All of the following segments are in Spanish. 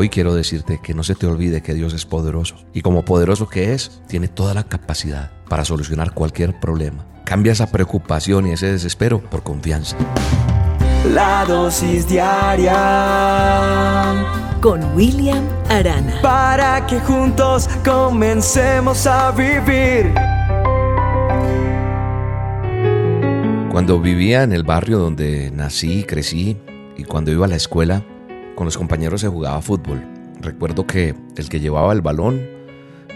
Hoy quiero decirte que no se te olvide que Dios es poderoso y como poderoso que es, tiene toda la capacidad para solucionar cualquier problema. Cambia esa preocupación y ese desespero por confianza. La dosis diaria con William Arana. Para que juntos comencemos a vivir. Cuando vivía en el barrio donde nací y crecí y cuando iba a la escuela, con los compañeros se jugaba fútbol. Recuerdo que el que llevaba el balón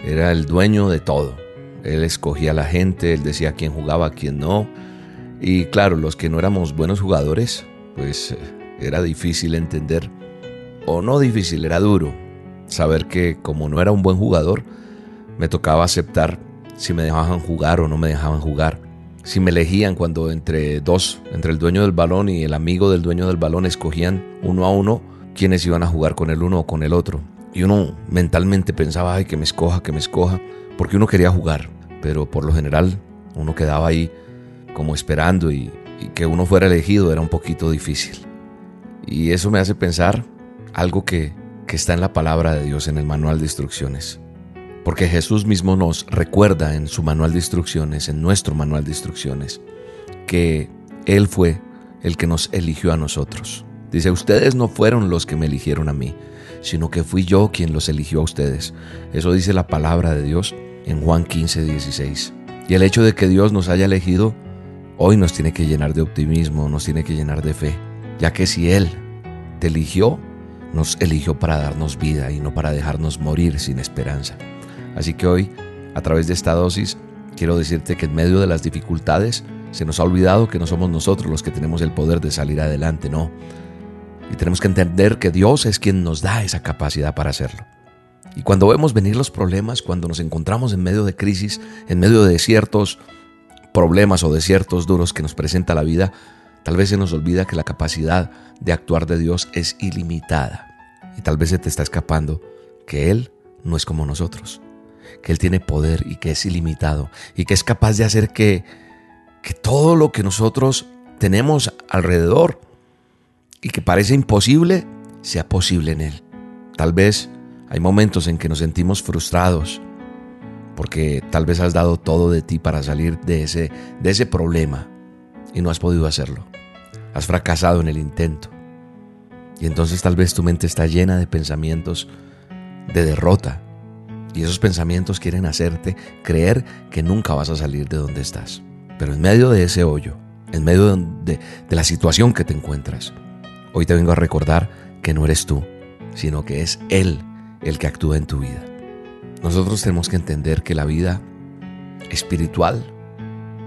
era el dueño de todo. Él escogía a la gente, él decía quién jugaba, quién no. Y claro, los que no éramos buenos jugadores, pues eh, era difícil entender, o no difícil, era duro saber que como no era un buen jugador, me tocaba aceptar si me dejaban jugar o no me dejaban jugar. Si me elegían cuando entre dos, entre el dueño del balón y el amigo del dueño del balón, escogían uno a uno quiénes iban a jugar con el uno o con el otro. Y uno mentalmente pensaba, ay, que me escoja, que me escoja, porque uno quería jugar, pero por lo general uno quedaba ahí como esperando y, y que uno fuera elegido era un poquito difícil. Y eso me hace pensar algo que, que está en la palabra de Dios, en el manual de instrucciones. Porque Jesús mismo nos recuerda en su manual de instrucciones, en nuestro manual de instrucciones, que Él fue el que nos eligió a nosotros. Dice, ustedes no fueron los que me eligieron a mí, sino que fui yo quien los eligió a ustedes. Eso dice la palabra de Dios en Juan 15, 16. Y el hecho de que Dios nos haya elegido hoy nos tiene que llenar de optimismo, nos tiene que llenar de fe, ya que si Él te eligió, nos eligió para darnos vida y no para dejarnos morir sin esperanza. Así que hoy, a través de esta dosis, quiero decirte que en medio de las dificultades se nos ha olvidado que no somos nosotros los que tenemos el poder de salir adelante, no. Y tenemos que entender que Dios es quien nos da esa capacidad para hacerlo. Y cuando vemos venir los problemas, cuando nos encontramos en medio de crisis, en medio de ciertos problemas o desiertos duros que nos presenta la vida, tal vez se nos olvida que la capacidad de actuar de Dios es ilimitada. Y tal vez se te está escapando que Él no es como nosotros que Él tiene poder y que es ilimitado y que es capaz de hacer que, que todo lo que nosotros tenemos alrededor y que parece imposible sea posible en Él. Tal vez hay momentos en que nos sentimos frustrados porque tal vez has dado todo de ti para salir de ese, de ese problema y no has podido hacerlo. Has fracasado en el intento. Y entonces tal vez tu mente está llena de pensamientos de derrota, y esos pensamientos quieren hacerte creer que nunca vas a salir de donde estás. Pero en medio de ese hoyo, en medio de, la situación que te encuentras, hoy te vengo a recordar que no eres tú, sino que es Él el que actúa en tu vida. Nosotros tenemos que entender que la vida espiritual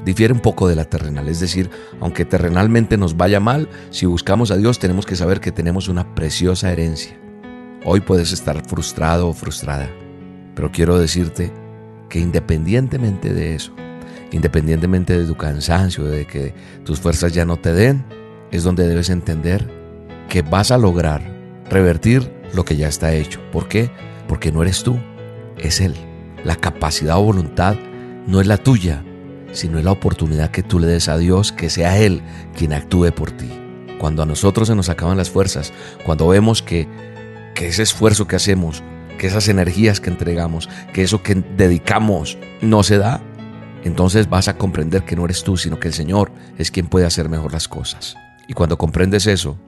difiere un poco de la terrenal. Es decir, aunque terrenalmente nos vaya mal, si buscamos a Dios tenemos que saber que tenemos una preciosa herencia. Hoy puedes estar frustrado o frustrada pero quiero decirte que independientemente de eso, independientemente de tu cansancio, de que tus fuerzas ya no te den, es donde debes entender que vas a lograr revertir lo que ya está hecho. ¿Por qué? Porque no eres tú, es Él. La capacidad o voluntad no es la tuya, sino es la oportunidad que tú le des a Dios que sea Él quien actúe por ti. Cuando a nosotros se nos acaban las fuerzas, cuando vemos que, que ese esfuerzo que hacemos que esas energías que entregamos, que eso que dedicamos no se da, entonces vas a comprender que no eres tú, sino que el Señor es quien puede hacer mejor las cosas. Y cuando comprendes eso,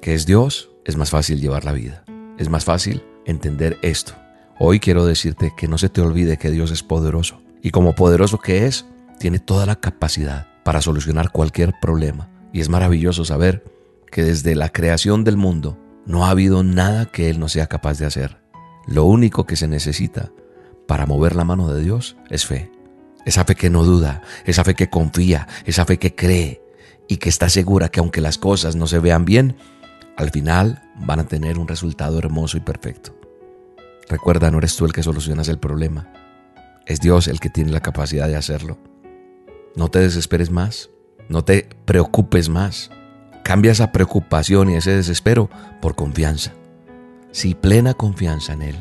que es Dios, es más fácil llevar la vida. Es más fácil entender esto. Hoy quiero decirte que no se te olvide que Dios es poderoso. Y como poderoso que es, tiene toda la capacidad para solucionar cualquier problema. Y es maravilloso saber que desde la creación del mundo no ha habido nada que Él no sea capaz de hacer. Lo único que se necesita para mover la mano de Dios es fe. Esa fe que no duda, esa fe que confía, esa fe que cree y que está segura que aunque las cosas no se vean bien, al final van a tener un resultado hermoso y perfecto. Recuerda, no eres tú el que solucionas el problema, es Dios el que tiene la capacidad de hacerlo. No te desesperes más, no te preocupes más. Cambia esa preocupación y ese desespero por confianza sí, plena confianza en Él,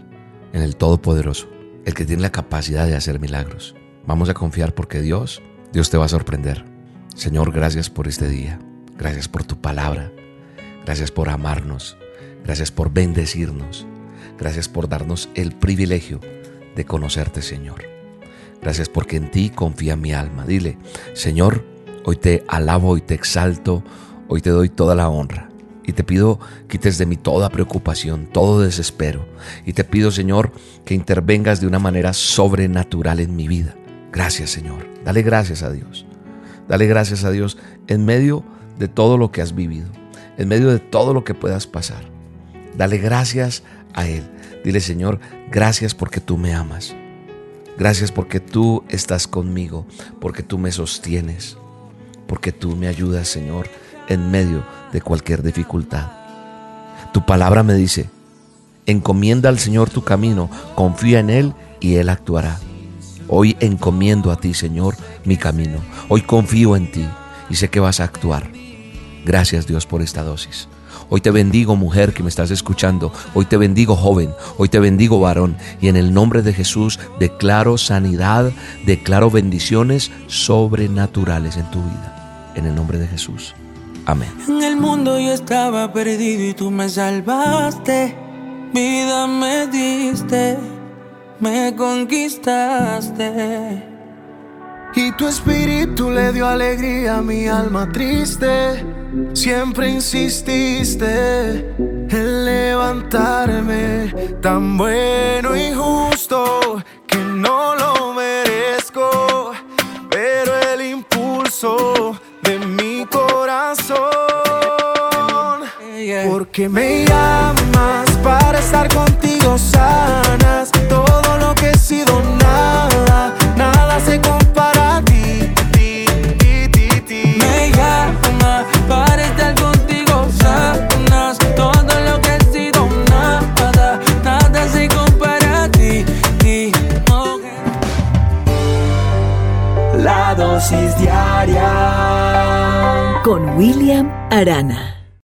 en el Todopoderoso, el que tiene la capacidad de hacer milagros. Vamos a confiar porque Dios, Dios te va a sorprender. Señor, gracias por este día. Gracias por tu palabra. Gracias por amarnos. Gracias por bendecirnos. Gracias por darnos el privilegio de conocerte, Señor. Gracias porque en ti confía mi alma. Dile, Señor, hoy te alabo, y te exalto, hoy te doy toda la honra. Y te pido quites de mí toda preocupación, todo desespero. Y te pido, Señor, que intervengas de una manera sobrenatural en mi vida. Gracias, Señor. Dale gracias a Dios. Dale gracias a Dios en medio de todo lo que has vivido, en medio de todo lo que puedas pasar. Dale gracias a Él. Dile, Señor, gracias porque tú me amas. Gracias porque tú estás conmigo, porque tú me sostienes, porque tú me ayudas, Señor, en medio de cualquier dificultad. Tu palabra me dice, encomienda al Señor tu camino, confía en Él y Él actuará. Hoy encomiendo a ti, Señor, mi camino. Hoy confío en ti y sé que vas a actuar. Gracias Dios por esta dosis. Hoy te bendigo mujer que me estás escuchando. Hoy te bendigo joven. Hoy te bendigo varón. Y en el nombre de Jesús declaro sanidad, declaro bendiciones sobrenaturales en tu vida. En el nombre de Jesús. Amén. En el mundo yo estaba perdido y tú me salvaste. Vida me diste, me conquistaste. Y tu espíritu le dio alegría a mi alma triste. Siempre insististe en levantarme, tan bueno y justo que no lo merezco. Pero el impulso de mi corazón, porque me llamas William Arana.